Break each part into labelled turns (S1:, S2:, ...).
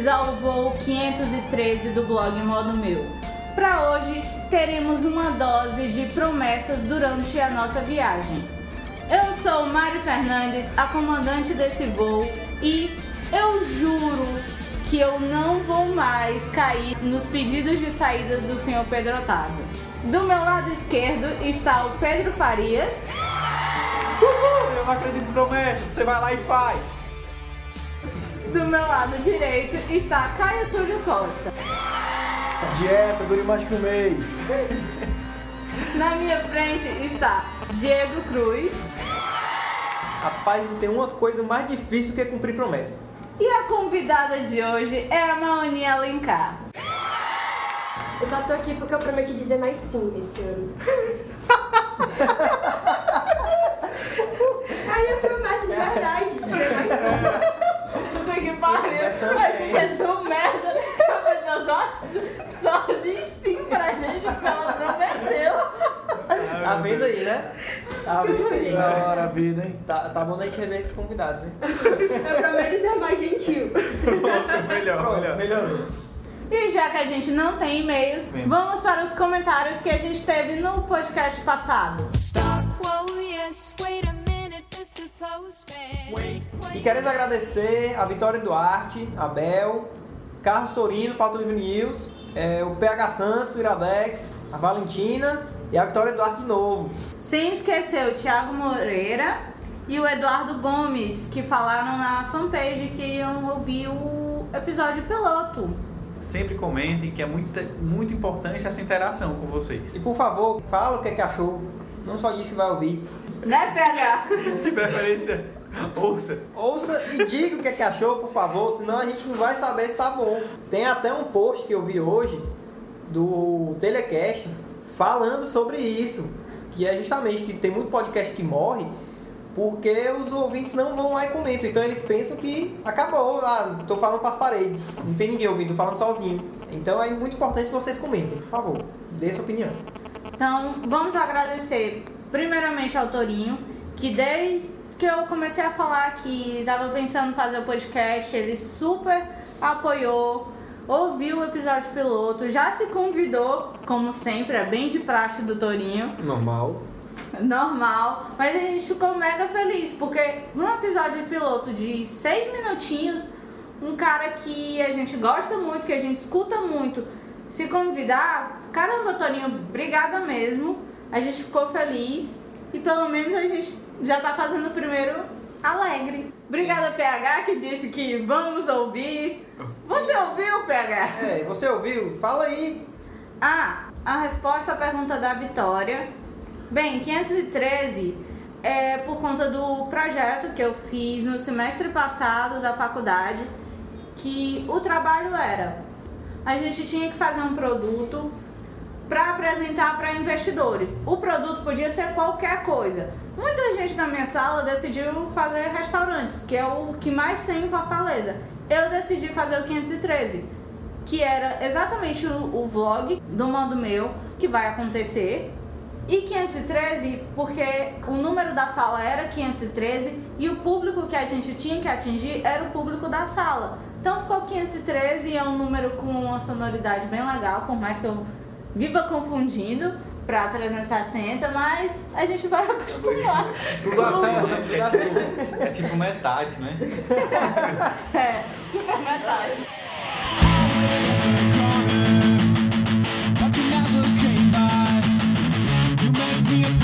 S1: ouvintes ao voo 513 do blog Modo Meu. Para hoje teremos uma dose de promessas durante a nossa viagem. Eu sou Mari Fernandes, a comandante desse voo, e eu juro que eu não vou mais cair nos pedidos de saída do senhor Pedro Otávio. Do meu lado esquerdo está o Pedro Farias.
S2: Uhul, eu não acredito em promessas, você vai lá e faz.
S1: Do meu lado direito está Caio Túlio Costa.
S3: Dieta, dure mais que um mês.
S1: Na minha frente está Diego Cruz.
S3: Rapaz, não tem uma coisa mais difícil que cumprir promessa.
S1: E a convidada de hoje é a Maoni Alencar.
S4: Eu só tô aqui porque eu prometi dizer mais sim esse ano. Aí eu prometo de verdade dizer mais sim.
S1: Que pariu.
S3: É
S1: A gente é tão merda que a pessoa só, só diz sim pra gente porque ela prometeu.
S3: Tá vendo aí, né? Tá vendo aí.
S2: Da hora a vida, hein?
S3: Tá, tá bom da gente rever esses convidados, hein?
S4: Eu prometo ser mais gentil.
S2: Pronto, melhor,
S3: Pronto,
S2: melhor.
S3: melhorou.
S1: E já que a gente não tem e-mails,
S2: Bem.
S1: vamos para os comentários que a gente teve no podcast passado.
S5: Whoa, yes, wait a minute,
S3: E queremos agradecer a Vitória Duarte, a Bel, Carlos Torino, Paulo Livre News, é, o PH Santos, do Iradex, a Valentina e a Vitória Duarte de novo.
S1: Sem esquecer o Thiago Moreira e o Eduardo Gomes, que falaram na fanpage que iam ouvir o episódio piloto.
S2: Sempre comentem que é muito, muito importante essa interação com vocês.
S3: E por favor, fala o que, é que achou. Não só disse que vai ouvir.
S1: Né, PH?
S2: De preferência, ouça.
S3: Ouça e diga o que, é que achou, por favor, senão a gente não vai saber se tá bom. Tem até um post que eu vi hoje do Telecast falando sobre isso. Que é justamente que tem muito podcast que morre porque os ouvintes não vão lá e comentam. Então eles pensam que acabou, ah, tô falando para as paredes. Não tem ninguém ouvindo, tô falando sozinho. Então é muito importante que vocês comentem, por favor. Dê sua opinião.
S1: Então, vamos agradecer primeiramente ao Torinho, que desde que eu comecei a falar que estava pensando em fazer o podcast, ele super apoiou, ouviu o episódio piloto, já se convidou, como sempre, é bem de praxe do Torinho.
S3: Normal.
S1: normal, mas a gente ficou mega feliz, porque num episódio piloto de seis minutinhos, um cara que a gente gosta muito, que a gente escuta muito, se convidar, caramba, Toninho, obrigada mesmo, a gente ficou feliz e pelo menos a gente já tá fazendo o primeiro alegre. Obrigada, PH, que disse que vamos ouvir. Você ouviu, PH?
S3: É, você ouviu? Fala aí.
S1: Ah, a resposta à pergunta da Vitória. Bem, 513 é por conta do projeto que eu fiz no semestre passado da faculdade, que o trabalho era a gente tinha que fazer um produto para apresentar para investidores. O produto podia ser qualquer coisa. Muita gente na minha sala decidiu fazer restaurantes, que é o que mais tem em Fortaleza. Eu decidi fazer o 513, que era exatamente o, o vlog do modo meu que vai acontecer. E 513 porque o número da sala era 513 e o público que a gente tinha que atingir era o público da sala. Então ficou 513 e é um número com uma sonoridade bem legal, por mais que eu viva confundindo para 360, mas a gente vai acostumar.
S2: Tudo a ver, né? É tipo, é tipo metade, né?
S1: É, super metade.
S6: But you never came by. You made me a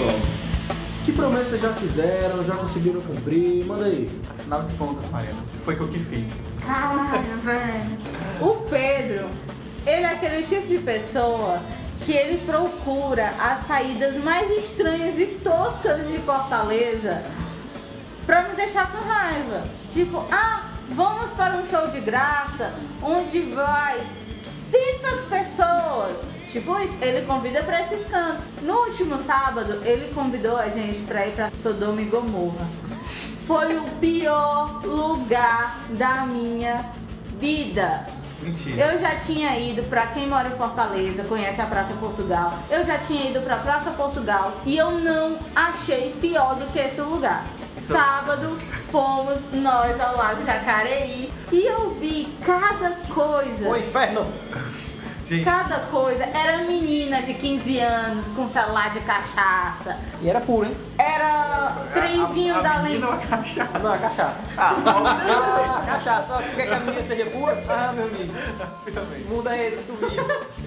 S7: pessoal? Que promessas já fizeram, já conseguiram cumprir? Manda aí.
S2: Afinal de contas, Mariana, foi que eu que fiz.
S1: Caralho, velho. O Pedro, ele é aquele tipo de pessoa que ele procura as saídas mais estranhas e toscas de Fortaleza pra me deixar com raiva. Tipo, ah, vamos para um show de graça onde vai citas pessoas. Tipo isso, ele convida pra esses cantos. No último sábado, ele convidou a gente pra ir pra Sodoma e Gomorra. Foi o pior lugar da minha vida.
S2: Mentira.
S1: Eu já tinha ido pra quem mora em Fortaleza, conhece a Praça Portugal. Eu já tinha ido pra Praça Portugal e eu não achei pior do que esse lugar. Sábado fomos nós ao Lago Jacareí e eu vi cada coisa.
S3: O inferno!
S2: Gente,
S1: Cada coisa. Era menina de 15 anos com celular de cachaça.
S3: E era puro, hein?
S1: Era trenzinho
S2: a, a
S1: da
S2: menina
S1: lei.
S2: a cachaça?
S3: Não, é cachaça.
S2: Ah,
S3: Ah, cachaça. Ó, Tu quer que a menina seja pura? Ah, meu amigo. Que é esse que tu vive?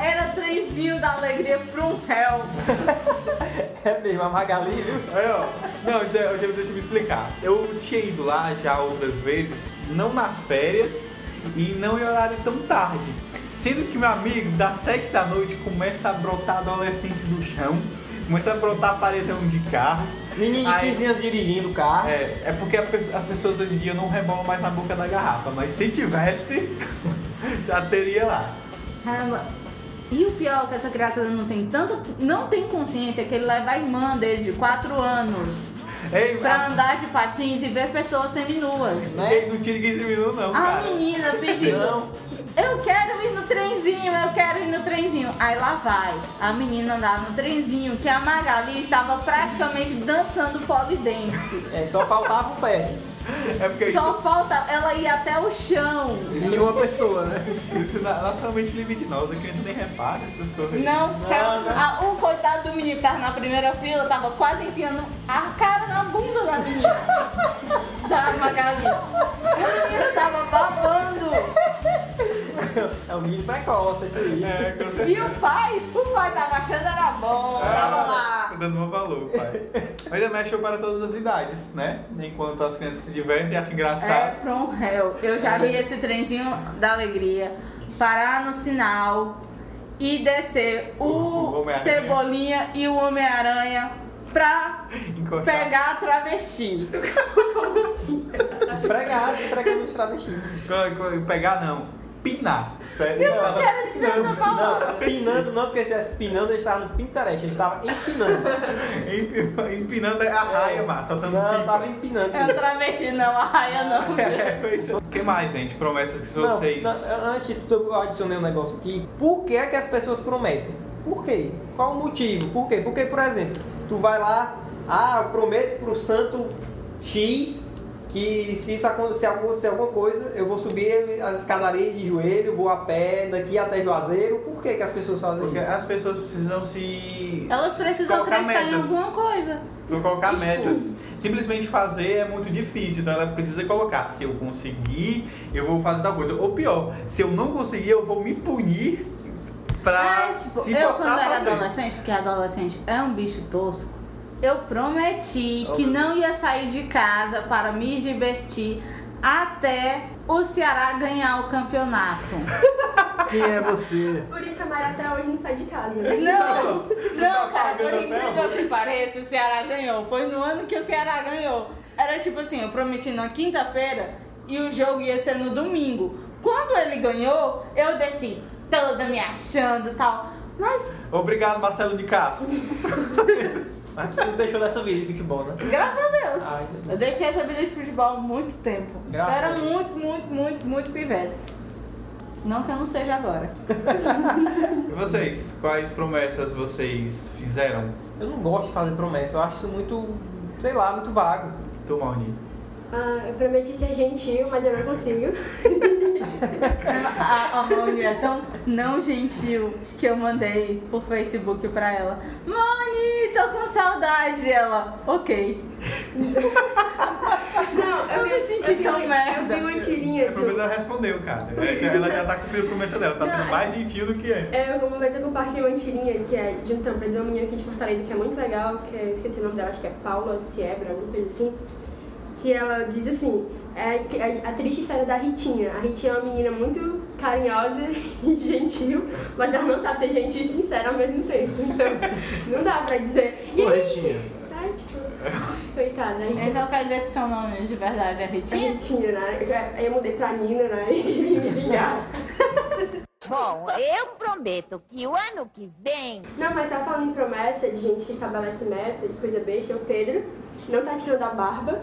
S1: Era trenzinho da alegria from hell.
S3: É mesmo, a Magali, viu?
S2: Ó. Não, deixa eu deixa eu me explicar. Eu tinha ido lá já outras vezes, não nas férias e não em horário tão tarde. Sendo que meu amigo, das 7 da noite, começa a brotar adolescente do chão, começa a brotar paredão de carro.
S3: Menino de
S2: Aí-
S3: 15 anos dirigindo o carro.
S2: É, é porque as pessoas hoje em dia não rebolam mais na boca da garrafa, mas se tivesse, já teria lá.
S1: Caramba. E o pior é que essa criatura não tem tanto. não tem consciência que ele leva a irmã dele de 4 anos
S2: Ei,
S1: pra
S2: a-
S1: andar de patins e ver pessoas seminuas.
S2: Ei, não tinha 15 minutos não,
S1: A
S2: cara.
S1: menina pediu.
S3: Não.
S1: Eu quero ir no trenzinho, eu quero ir no trenzinho. Aí lá vai a menina andar no trenzinho, que a Magali estava praticamente dançando polidense.
S3: É, só faltava o festa.
S2: É
S1: Só falta ela ir até o chão.
S7: E uma pessoa, né?
S2: isso, isso na nossa mente limitosa que a gente nem repara essas coisas.
S1: Não,
S3: Não,
S1: a- o coitado do menino que tava na primeira fila tava quase enfiando a cara na bunda da menina. da Magali. O menino tava babando.
S3: É um menino precoce, esse aí.
S2: É, com
S1: E o pai, o pai tava achando era bom, tava lá.
S2: Tá dando um valor, pai. Mas também é show para todas as idades, né? Enquanto as crianças se divertem e acham
S1: É
S2: engraçado.
S1: from hell. Eu já vi esse trenzinho da alegria parar no sinal e descer
S2: O
S1: o. Cebolinha e o Homem-Aranha pra
S2: Encostar.
S1: pegar a travesti.
S3: Esfregar, esfregando os travestis.
S2: Pegar não. Pinar. Sério.
S1: Eu não quero dizer essa palavra.
S3: Não, pinando não, porque se estivesse pinando, ele estava no Pinterest, ele estava empinando.
S2: Empi- Empinando a raia, mano. Soltando
S3: Não,
S2: pipa.
S3: estava empinando.
S1: É um travesti, não, a raia não.
S2: É, pois é. O que mais, gente? Promessas que
S3: Não,
S2: vocês.
S3: não, antes de tudo, eu adicionei um negócio aqui. Por que é que as pessoas prometem? Por quê? Qual o motivo? Por quê? Porque, por exemplo, tu vai lá, ah, eu prometo pro santo X que se isso se acontecer alguma coisa, eu vou subir as escadarias de joelho, vou a pé daqui até Juazeiro. Por que, que as pessoas fazem
S2: Porque
S3: isso?
S2: as pessoas precisam se.
S1: Elas precisam acreditar em alguma coisa.
S2: Vou colocar metas. Simplesmente fazer é muito difícil, então ela precisa colocar. Se eu conseguir, eu vou fazer tal coisa. Ou pior, se eu não conseguir, eu vou me punir pra
S1: É, tipo,
S2: se
S1: eu quando era adolescente, porque adolescente é um bicho tosco, eu prometi que não ia sair de casa para me divertir até o Ceará ganhar o campeonato.
S7: Quem é você?
S4: Por isso que a Mara até hoje não sai de casa. né?
S1: Não, não,
S2: tá
S1: cara, por incrível que pareça, o Ceará ganhou. Foi no ano que o Ceará ganhou. Era tipo assim, eu prometi na quinta-feira e o jogo ia ser no domingo. Quando ele ganhou, eu desci toda me achando e tal. Mas,
S2: Obrigado, Marcelo de Castro.
S3: Mas tu deixou dessa vida de futebol, né?
S1: graças a Deus,
S3: Ai, Deus.
S1: eu deixei essa vida de futebol há muito tempo. Eu
S3: Graças a
S1: era muito, muito, muito, muito pivete. Não que eu não seja agora.
S2: E vocês? Quais promessas vocês fizeram?
S3: Eu não gosto de fazer promessa, eu acho isso muito, sei lá, muito vago.
S2: Tu, Mauni?
S4: Ah, eu prometi ser gentil, mas eu não consigo.
S1: A, a Moni é tão não gentil que eu mandei por Facebook pra ela. Moni, tô com saudade. Ela, ok.
S4: Não,
S1: Eu me senti
S4: vi-
S1: tão merda.
S4: Eu vi uma tirinha
S2: A
S4: de
S2: promessa ela respondeu, cara. Ela já tá cumprindo a promessa dela, tá
S4: Não,
S2: sendo
S4: é-
S2: mais gentil do que é.
S4: É, uma vez eu compartilhei uma tirinha que é de um tampa de uma menina aqui de Fortaleza, que é muito legal, que é, esqueci o nome dela, acho que é Paula Siebra, alguma coisa assim. Que ela diz assim, é a, a triste história da Ritinha. A Ritinha é uma menina muito carinhosa e gentil, mas ela não sabe ser gentil e sincera ao mesmo tempo. Então, não dá pra dizer. E
S7: Ô,
S4: aí,
S7: Retinha.
S4: ai, tipo, coitada, a Ritinha.
S1: Então quer dizer que seu nome de verdade é
S4: A
S1: Ritinha?
S4: Ritinha, né? Aí eu mudei pra Nina, né? E vim me vingar.
S8: Bom, eu prometo que o ano que vem
S4: Não, mas tá falando em promessa de gente que estabelece meta, de coisa besta, o Pedro não tá tirando a barba.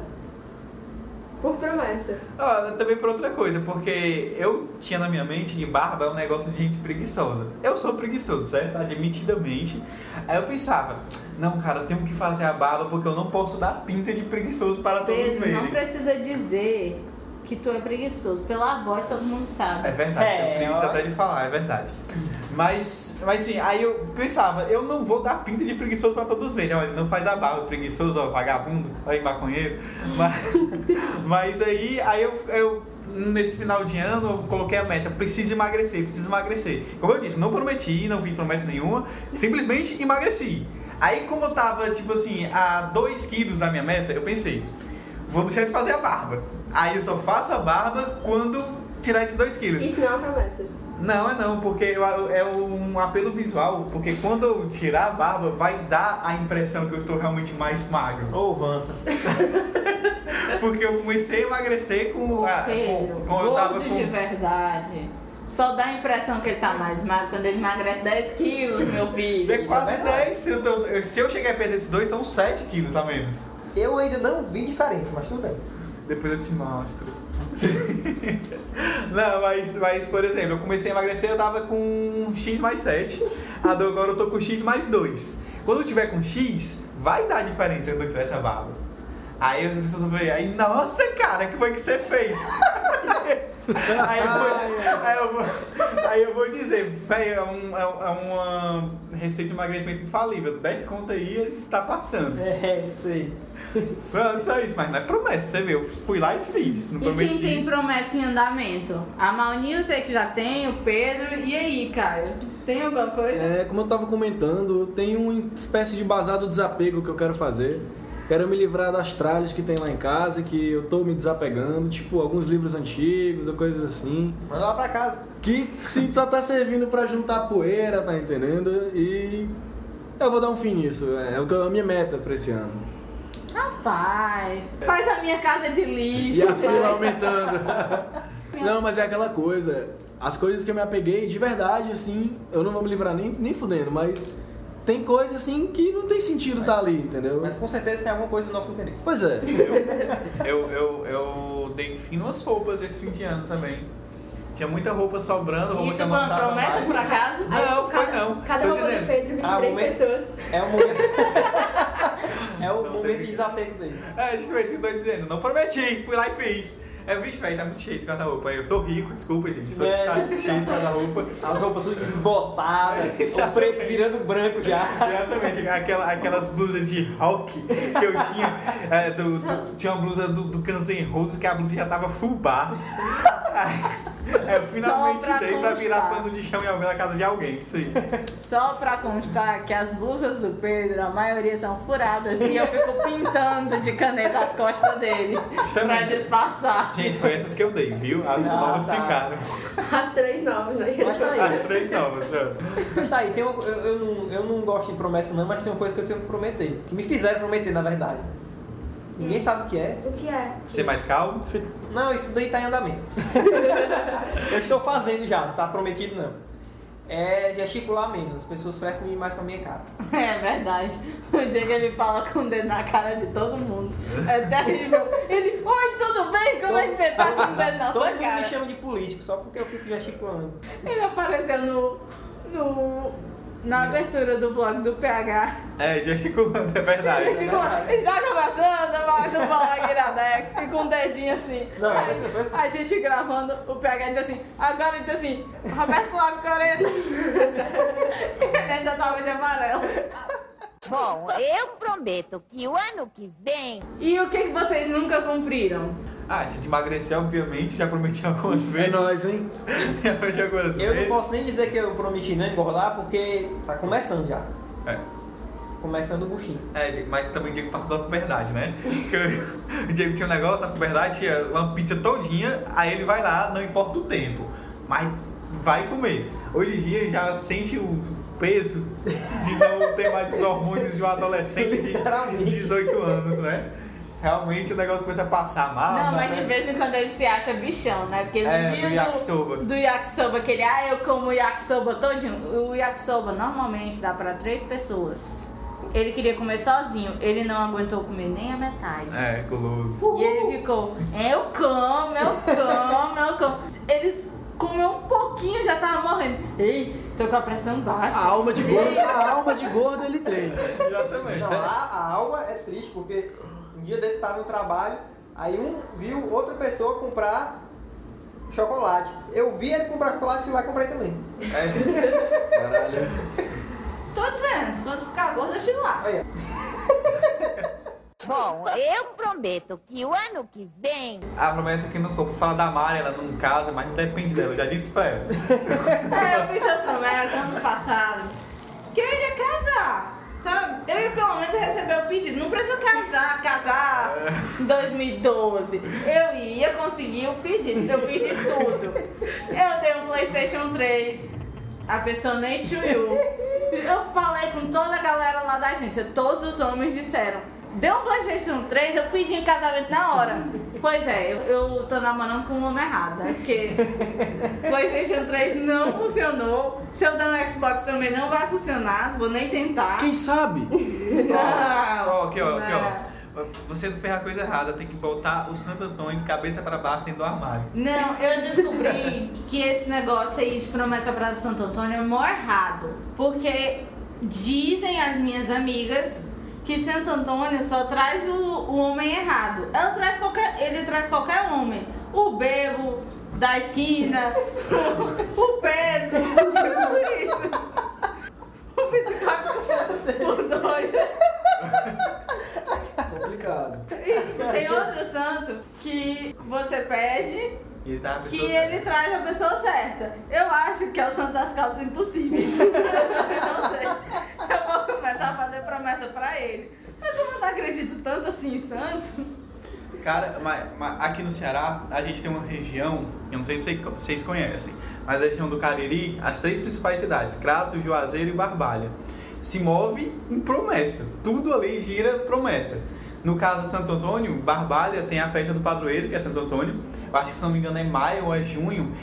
S4: Por promessa.
S2: Ah, também por outra coisa, porque eu tinha na minha mente que barba é um negócio de gente preguiçosa. Eu sou preguiçoso, certo? Admitidamente. Aí eu pensava, não, cara, eu tenho que fazer a barba porque eu não posso dar pinta de preguiçoso para todos
S1: Pedro,
S2: verem.
S1: não precisa dizer que tu é preguiçoso. Pela voz todo mundo
S2: É
S1: sabe.
S2: verdade,
S3: É,
S2: é, preguiça
S3: ó.
S2: até de falar, é verdade. Mas, mas sim, aí eu pensava, eu não vou dar pinta de preguiçoso pra todos verem. Olha, não faz a barba, preguiçoso, ó, vagabundo, aí maconheiro. Mas, mas aí, aí eu, eu, nesse final de ano, eu coloquei a meta, preciso emagrecer, preciso emagrecer. Como eu disse, não prometi, não fiz promessa nenhuma, simplesmente emagreci. Aí como eu tava, tipo assim, a 2 quilos da minha meta, eu pensei, vou deixar de fazer a barba. Aí eu só faço a barba quando tirar esses 2 quilos.
S4: Isso não é uma promessa.
S2: Não, é não, porque é um apelo visual, porque quando eu tirar a barba, vai dar a impressão que eu estou realmente mais magro.
S3: Ô, Vanta.
S2: Porque eu comecei a emagrecer com.
S1: Ô,
S2: a-
S1: Pedro,
S2: com, com eu tava
S1: gordo de
S2: com.
S1: verdade. Só dá a impressão que ele tá mais magro quando ele emagrece 10 quilos, meu filho.
S2: É quase
S3: Isso é verdade.
S2: 10. Se eu, tô- se eu chegar a perder esses dois, são 7 quilos a menos.
S3: Eu ainda não vi diferença, mas tudo bem.
S2: Depois eu te mostro. Não, mas, mas, por exemplo, eu comecei a emagrecer, eu tava com X mais 7. Agora eu tô com X mais 2. Quando eu tiver com X, vai dar diferença quando eu tiver essa barba. Aí as pessoas vão ver, aí, nossa cara, que foi que você fez? aí, eu vou, aí, eu vou, aí eu vou dizer, velho, é, um, é, um- é uma receita de emagrecimento infalível. 10 conta aí, gente tá passando.
S3: É, sei.
S2: Pronto, só isso, mas não é promessa, você vê, eu fui lá e fiz, não
S1: E
S2: prometi.
S1: quem tem promessa em andamento? A Mauni eu sei que já tem, o Pedro. E aí, Caio? Tem alguma coisa?
S7: É, como eu tava comentando, tem uma espécie de basado desapego que eu quero fazer. Quero me livrar das tralhas que tem lá em casa, que eu tô me desapegando, tipo alguns livros antigos ou coisas assim.
S3: Manda lá pra casa.
S7: Que sim, só tá servindo pra juntar poeira, tá entendendo? E eu vou dar um fim nisso. É o que- a minha meta pra esse ano.
S1: Rapaz, faz a minha casa de lixo.
S7: E a fila aumentando. Não, mas é aquela coisa. As coisas que eu me apeguei, de verdade, assim, eu não vou me livrar nem, nem fudendo, mas tem coisa assim que não tem sentido estar ali, entendeu?
S3: Mas com certeza tem alguma coisa do nosso interesse.
S7: Pois é.
S2: Eu, eu, eu dei fim nas roupas esse fim de ano também. Tinha muita roupa sobrando, roupa que
S1: Isso
S2: eu
S1: foi
S2: não
S1: uma
S2: usava
S1: promessa,
S2: mais.
S1: por acaso?
S2: Não, foi
S4: cada,
S2: não.
S4: Cada
S2: Tô
S4: roupa
S2: dizendo.
S4: do Pedro, 23
S3: Ah,
S4: pessoas.
S3: É o momento. é o momento de desapego dele.
S2: É, justamente isso que eu tô dizendo. Não prometi, fui lá e fiz. É, bicho, velho, tá muito cheio esse guarda-roupa. Eu sou rico, desculpa, gente. Tô,
S3: É.
S2: Tá muito cheio esse guarda-roupa.
S3: As roupas tudo desbotadas, o preto virando branco já.
S2: Exatamente, aquela, aquelas blusas de Hulk que eu tinha. é, do- do- tinha uma blusa do, do Guns N' Roses que a blusa já tava full bar. É, eu finalmente
S1: pra
S2: dei pra virar pano de chão em alguém na casa de alguém. Aí.
S1: Só pra constar que as blusas do Pedro, a maioria são furadas e eu fico pintando de caneta as costas dele pra
S2: Justamente.
S1: disfarçar.
S2: Gente, foi essas que eu dei, viu? As
S3: Ah,
S2: novas
S3: tá.
S2: ficaram.
S4: As três novas, né?
S3: Mas tá
S2: As
S3: aí.
S2: três novas. ó.
S3: Mas tá aí, tem um- eu, eu, não, eu não gosto de promessa não, mas tem uma coisa que eu tenho que prometer. Que me fizeram prometer, na verdade. Ninguém sabe o que é.
S4: O que é?
S2: Ser mais calmo.
S3: Não, isso daí tá em andamento. eu estou fazendo já, não tá prometido não. É gesticular menos, as pessoas crescem mais com a minha cara.
S1: É verdade. O que ele fala com o dedo na cara de todo mundo. É terrível. Ele, oi, tudo bem? Como é que você tá com o dedo na
S3: Todo
S1: sua
S3: mundo me
S1: cara?
S3: chama de político, só porque eu fico gesticulando.
S1: Ele apareceu no. no na abertura do vlog do PH.
S2: É, gesticulando, é verdade.
S1: Gesticulando. Está começando mais um vlog Iradex. E com o dedinho assim.
S3: Não,
S1: Aí,
S3: foi foi assim.
S1: A gente gravando, o PH diz assim. Agora diz assim: Roberto Cláudio Corena. Ele ainda tava de amarelo.
S8: Bom, eu prometo que o ano que vem
S1: E o que, que vocês nunca cumpriram?
S2: Ah, se de emagrecer, obviamente, já prometi algumas
S7: É
S2: vezes.
S7: nóis, hein?
S2: já prometi algumas
S3: Eu não
S2: vezes.
S3: posso nem dizer que eu prometi não engordar, porque tá começando já.
S2: É.
S3: Começando o buchinho.
S2: É, mas também o Diego passou da puberdade, né? Porque o Diego tinha um negócio, na puberdade tinha uma pizza todinha, aí ele vai lá, não importa o tempo, mas vai comer. Hoje em dia ele já sente o peso de não ter mais os hormônios de um adolescente de
S3: Literalmente.
S2: 18 anos, né? Realmente o negócio começa a passar mal.
S1: Não, mas
S2: né?
S1: de vez em quando ele se acha bichão, né? Porque no
S2: É,
S1: dia
S2: do yakisoba.
S1: do yakisoba, que ele, ah, eu como yakisoba todinho. O yakisoba normalmente dá pra três pessoas. Ele queria comer sozinho. Ele não aguentou comer nem a metade.
S2: É, guloso.
S1: E ele ficou, eu como, eu como, eu como. Ele comeu um pouquinho, já tava morrendo. Ei, tô com a pressão baixa.
S7: A alma de gordo,
S1: Ei,
S7: a alma de gordo ele tem.
S2: Exatamente.
S3: Não, a, a alma é triste, porque um dia desse eu tava no trabalho, aí um viu outra pessoa comprar chocolate. Eu vi ele comprar chocolate e fui lá e comprei também.
S2: É,
S7: Caralho.
S1: Tô dizendo, quando ficar gordo, eu tiro lá.
S3: Olha,
S8: Bom, eu prometo que o ano que vem
S2: a promessa que não compra fala da Mari, ela não casa, mas não depende dela, eu já disse pra ela.
S1: É, eu fiz a promessa ano passado que eu iria casar. Tá? Eu ia pelo menos receber o pedido. Não precisa casar, casar em 2012. Eu ia conseguir o pedido. Eu pedi tudo. Eu dei um Playstation 3. A pessoa nem you. Eu falei com toda a galera lá da agência. Todos os homens disseram. Deu um Playstation 3, eu pedi em casamento na hora. Pois é, eu, eu tô namorando com o homem errado, né? Porque Playstation 3 não funcionou. Se eu der no Xbox também não vai funcionar, vou nem tentar.
S7: Quem sabe?
S1: Não,
S2: Ó, aqui, ó, aqui, ó. Você não fez a coisa errada, tem que botar o Santo Antônio de cabeça pra baixo dentro do armário.
S1: Não, eu descobri que esse negócio aí de promessa pra Santo Antônio é mó errado. Porque dizem as minhas amigas que Santo Antônio só traz o, o homem errado. Ela traz qualquer, ele traz qualquer homem. O bebo da esquina, o, o Pedro, tipo isso. O psicótico por dois.
S7: Complicado.
S1: E tem outro santo que você pede
S2: E ele tá
S1: que
S2: certa.
S1: ele traz a pessoa certa. Eu acho que é o santo das calças impossíveis. eu não sei. Eu vou começar a fazer promessa pra ele. Mas como eu não acredito tanto assim em santo,
S2: Cara, mas, mas aqui no Ceará, a gente tem uma região, eu não sei se vocês- vocês conhecem, mas a região do Cariri, as três principais cidades, Crato, Juazeiro e Barbalha, se move em promessa. Tudo ali gira promessa. No caso de Santo Antônio, Barbalha tem a festa do padroeiro, que é Santo Antônio. Eu acho que, se não me engano, é maio ou é junho.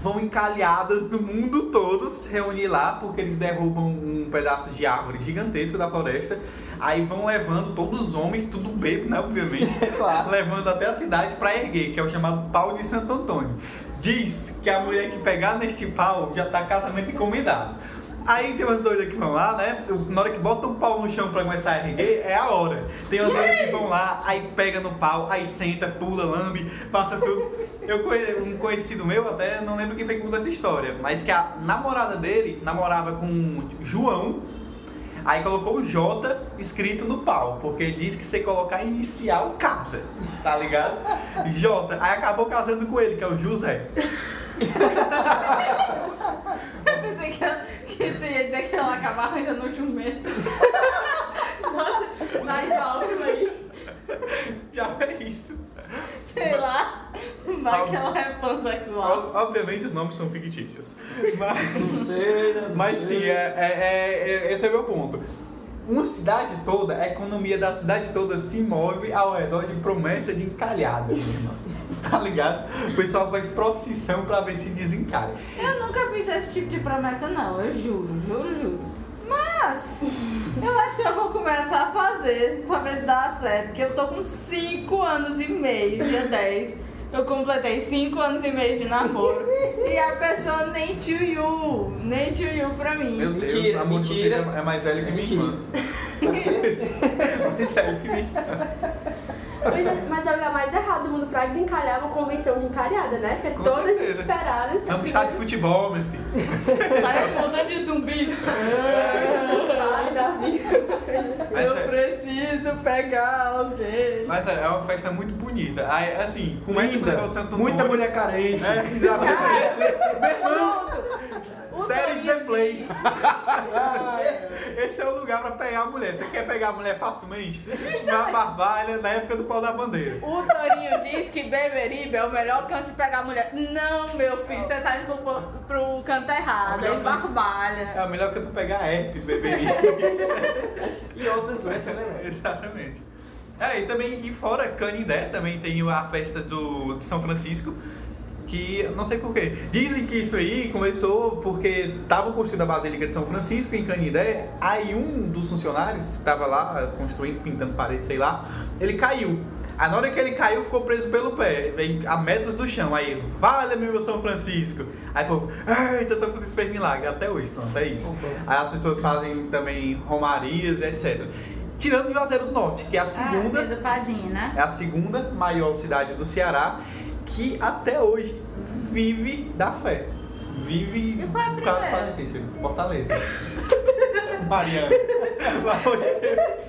S2: Vão encalhadas do mundo todo se reunir lá, porque eles derrubam um pedaço de árvore gigantesco da floresta. Aí vão levando todos os homens, tudo bebo, né? Obviamente.
S3: Claro.
S2: levando até a cidade para erguer, que é o chamado pau de Santo Antônio. Diz que a mulher que pegar neste pau já tá casamento encomendado. Aí tem umas doidas que vão lá, né? Na hora que bota o pau no chão pra começar a erguer, é a hora. Tem umas doidas que vão lá, aí pega no pau, aí senta, pula, lambe, passa tudo. Eu conhe- um conhecido meu, até não lembro quem foi que contou essa história, mas que a namorada dele namorava com João, Aí colocou o J escrito no pau, porque diz que se colocar inicial, casa, tá ligado? J. Aí acabou casando com ele, que é o José.
S1: eu pensei que, ela- que tu ia dizer que ela acabava arranjando um jumento. Nossa, mais alto aí.
S2: Já é isso.
S1: Sei lá. Vai que ela é pansexual.
S2: Ob- Obviamente os nomes são fictícios. Mas,
S7: Não sei, né?
S2: Mas sim, é, é- é- é- esse é o meu ponto. Uma cidade toda, a economia da cidade toda se move ao redor de promessa de encalhada, meu irmão. Tá ligado? O pessoal faz procissão pra ver se desencalha.
S1: Eu nunca fiz esse tipo de promessa, não. Eu juro, juro, juro. Mas eu acho que eu vou começar a fazer pra ver se dá certo. Porque eu tô com 5 anos e meio, dia 10. Eu completei 5 anos e meio de namoro. E a pessoa nem to you. Nem to you pra mim.
S2: Meu Deus,
S3: Mentira,
S2: amor de vocês
S3: mentira.
S2: é mais velho que
S3: É
S2: minha
S3: mentira.
S2: irmã. mais velho que minha irmã.
S4: Mas, mas é o lugar mais errado do mundo pra desencalhar uma convenção de encalhada, né? Que é
S2: Com
S4: todas
S2: certeza.
S4: desesperadas.
S2: Vamos pro estádio de futebol, meu filho.
S1: Parece um montão de zumbi.
S2: Mas
S1: Eu
S2: é-
S1: preciso pegar alguém.
S2: Mas é é uma festa muito bonita. Aí, assim, começa com o
S7: Linda.
S2: Santo
S7: Muita
S2: Antônio.
S7: mulher carente.
S2: É, exatamente.
S1: Pronto. O
S2: That is the place. Esse é o lugar pra pegar a mulher. Você quer pegar a mulher facilmente? Na barbalha, na época do pau da bandeira.
S1: O Torinho diz que Beberibe é o melhor canto de pegar mulher. Não, meu filho, você tá indo pro, pro canto errado, é em
S2: É
S1: Barbalha.
S2: a melhor que tu pegar herpes, bebê.
S3: E outras doenças, né?
S2: Exatamente. É, e também, e fora Canindé, também tem a festa do, de São Francisco, que não sei porquê. Dizem que isso aí começou porque estavam construindo a Basílica de São Francisco em Canidé, aí um dos funcionários que estava lá construindo, pintando parede, sei lá, ele caiu. Aí na hora que ele caiu, ficou preso pelo pé, vem a metros do chão. Aí, vale meu São Francisco. Aí o povo, eita, São Francisco fez milagre. Até hoje, pronto, é isso. Aí as pessoas fazem também romarias, etc. Tirando Juazeiro do Norte, que é a segunda
S1: Ah, Padinho, né?
S2: é a segunda maior cidade do Ceará que até hoje vive da fé. Vive
S1: E qual é a primeira?
S2: Fortaleza. Mariana. Pelo amor de Deus.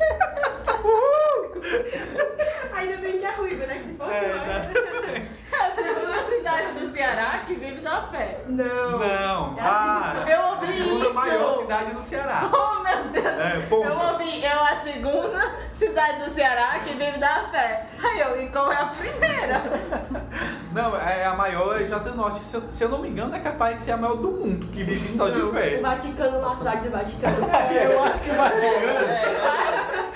S4: Ainda bem que é ruiva, né? Que se fosse
S2: É.
S1: A segunda cidade do Ceará que vive da fé.
S4: Não.
S2: Não.
S4: É
S2: Ah,
S1: segunda. Eu ouvi
S2: a segunda
S1: isso.
S2: maior cidade do Ceará.
S1: Oh, meu Deus!
S2: É,
S1: eu ouvi, eu a segunda cidade do Ceará que vive da fé. Aí eu, e qual é a primeira?
S2: Não, é a maior é do Norte. Se eu, se eu não me engano, é capaz de ser a maior do mundo que vive só de
S4: Não,
S2: fé.
S4: O Vaticano, lá, a cidade do Vaticano.
S7: Eu acho que o Vaticano,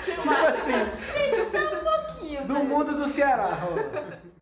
S1: Que
S7: tipo assim,
S1: Isso só um pouquinho.
S7: do mundo do Ceará.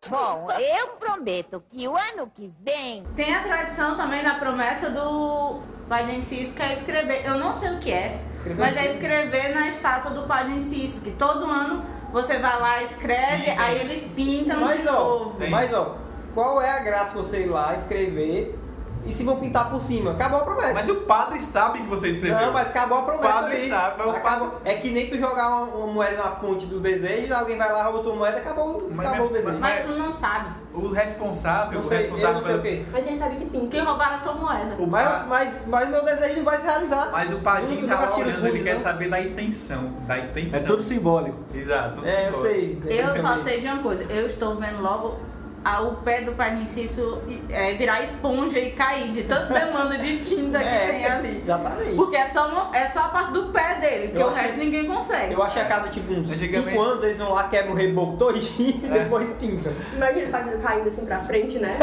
S8: Bom, eu prometo que o ano que vem
S1: Tem a tradição também da promessa do Padre Inciso, que é escrever. Eu não sei o que é,
S3: Escrever
S1: mas é escrever na estátua do Padre Inciso, que todo ano você vai lá, escreve,
S2: Sim,
S1: aí eles pintam
S3: Mas
S1: de
S3: ó,
S1: novo.
S3: Mas ó, qual é a graça você ir lá escrever e se vão pintar por cima? Acabou a promessa.
S2: Mas o padre sabe que você escreveu.
S3: Não, mas acabou a promessa
S2: padre
S3: ali.
S2: sabe, mas o
S3: Acabou. É que nem tu jogar uma, uma moeda na ponte do desejo, alguém vai lá, rouba tua moeda, acabou,
S2: Mas
S3: acabou o
S2: minha-
S3: desejo.
S1: Mas tu não sabe
S2: O responsável,
S3: não
S2: o
S3: sei, eu
S2: responsável
S3: não sei o quê.
S4: Mas ele sabe que pinta.
S1: que roubaram a tua moeda.
S2: O
S3: Mas, mas, mas meu desejo não vai se realizar.
S2: Mas o padrinho
S3: Nunca-
S2: tá lá olhando, ele quer saber da intenção. Da intenção.
S7: É tudo simbólico.
S2: Exato. tudo
S3: É, eu
S2: simbólico.
S3: sei.
S1: Eu só
S3: também.
S1: sei de uma coisa, eu estou vendo logo a- o pé do Inciso é, virar esponja e cair de tanta demanda de tinta que
S3: É,
S1: tem ali.
S3: Exatamente.
S1: Porque é só, uma- é só a parte do pé dele, porque
S3: Eu
S1: o
S3: acho-
S1: resto ninguém consegue.
S3: Eu acho que a cada tipo uns
S2: Antigamente-
S3: 5 anos eles vão lá, quebram o reboco todinho e
S2: É.
S3: depois pintam.
S4: Imagina ele fazendo caindo assim pra frente, né?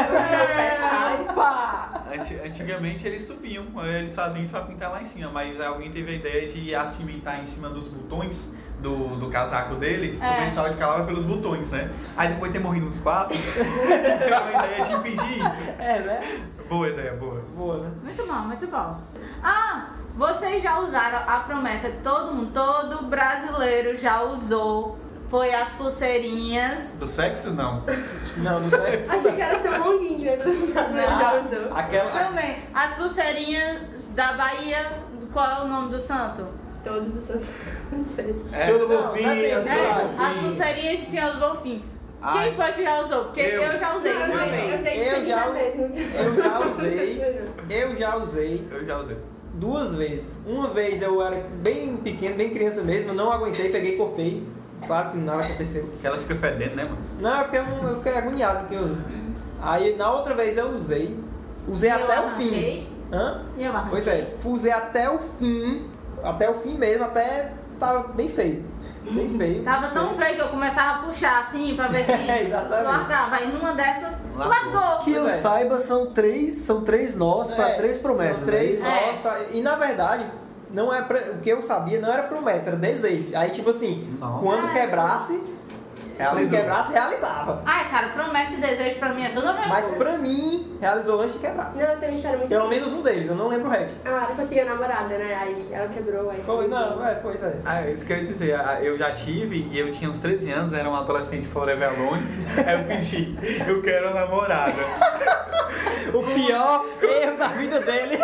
S1: Opa!
S2: Anti- Antigamente eles subiam, eles faziam pra pintar lá em cima, mas alguém teve a ideia de acimentar em cima dos botões do, do casaco dele,
S1: É.
S2: o pessoal escalava pelos botões, né? Aí depois de ter morrido uns quatro, tiveram a ideia de impedir isso.
S3: É, né?
S2: Boa ideia, boa.
S3: Boa, né?
S1: Muito bom, muito bom. Ah, vocês já usaram a promessa que todo mundo, todo brasileiro já usou. Foi as pulseirinhas.
S2: Do sexo, não.
S3: Não, não sei.
S4: Achei que era seu longuinho, né? Ele já
S3: Ah,
S4: usou.
S3: aquela.
S1: Também, as pulseirinhas da Bahia. Qual é o nome do santo?
S4: Todos os santos. Não sei.
S2: É,
S7: Show do Bonfim,
S3: não é
S7: do
S1: É, as pulseirinhas de Senhor do Bonfim.
S2: Ai.
S1: Quem foi que já usou? Porque eu,
S2: Eu.
S1: já usei
S4: Não,
S1: uma vez.
S3: Eu já-. Eu já usei. Eu já usei
S2: Eu já usei.
S3: duas vezes. Uma vez eu era bem pequeno, bem criança mesmo, não aguentei, peguei e cortei. Claro que nada aconteceu.
S2: Que ela fica fedendo, né, mano?
S3: Não, é porque eu, eu fiquei agoniado que eu. Aí na outra vez eu usei. Usei
S1: Eu
S3: até o fim. Hã?
S1: E eu arranquei.
S3: Pois é, usei até o fim. Até o fim mesmo, até tava bem feio. Bem feio.
S1: Tava tão feio que eu começava a puxar assim pra ver se
S3: É, exatamente.
S1: largava. Aí numa dessas,
S2: Largou.
S1: largou.
S7: Que eu
S3: é.
S7: saiba, são três, são três nós pra
S3: É,
S7: três promessas.
S3: São três
S7: né?
S1: É.
S3: nós pra- E na verdade, não é pra- o que eu sabia não era promessa, era desejo. Aí tipo assim,
S2: Nossa.
S3: quando quebrasse, quando
S2: Realizou.
S3: quebrasse, realizava.
S1: Ai, cara, promessa e desejo pra mim é tudo a mesma
S3: Mas
S1: coisa.
S3: pra mim, realizou antes de quebrar.
S4: Não, eu tenho uma história muito.
S3: Pelo menos um deles, eu não lembro o resto.
S4: Ah, ela foi seguir a namorada, né? Aí ela quebrou, aí.
S3: Foi, não, é, pois é.
S2: Ah, isso que eu ia dizer, ah, eu já tive e eu tinha uns 13 anos, era um adolescente forever alone, aí eu pedi, eu quero uma namorada.
S3: O pior erro da vida dele.